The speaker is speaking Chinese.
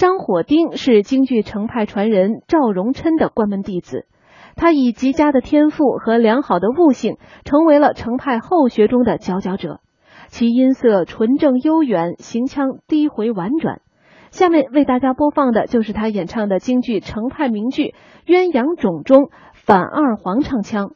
张火丁是京剧程派传人赵荣琛的关门弟子，他以极佳的天赋和良好的悟性成为了程派后学中的佼佼者，其音色纯正悠远，行腔低回婉转，下面为大家播放的就是他演唱的京剧程派名剧鸳鸯冢中反二黄唱腔。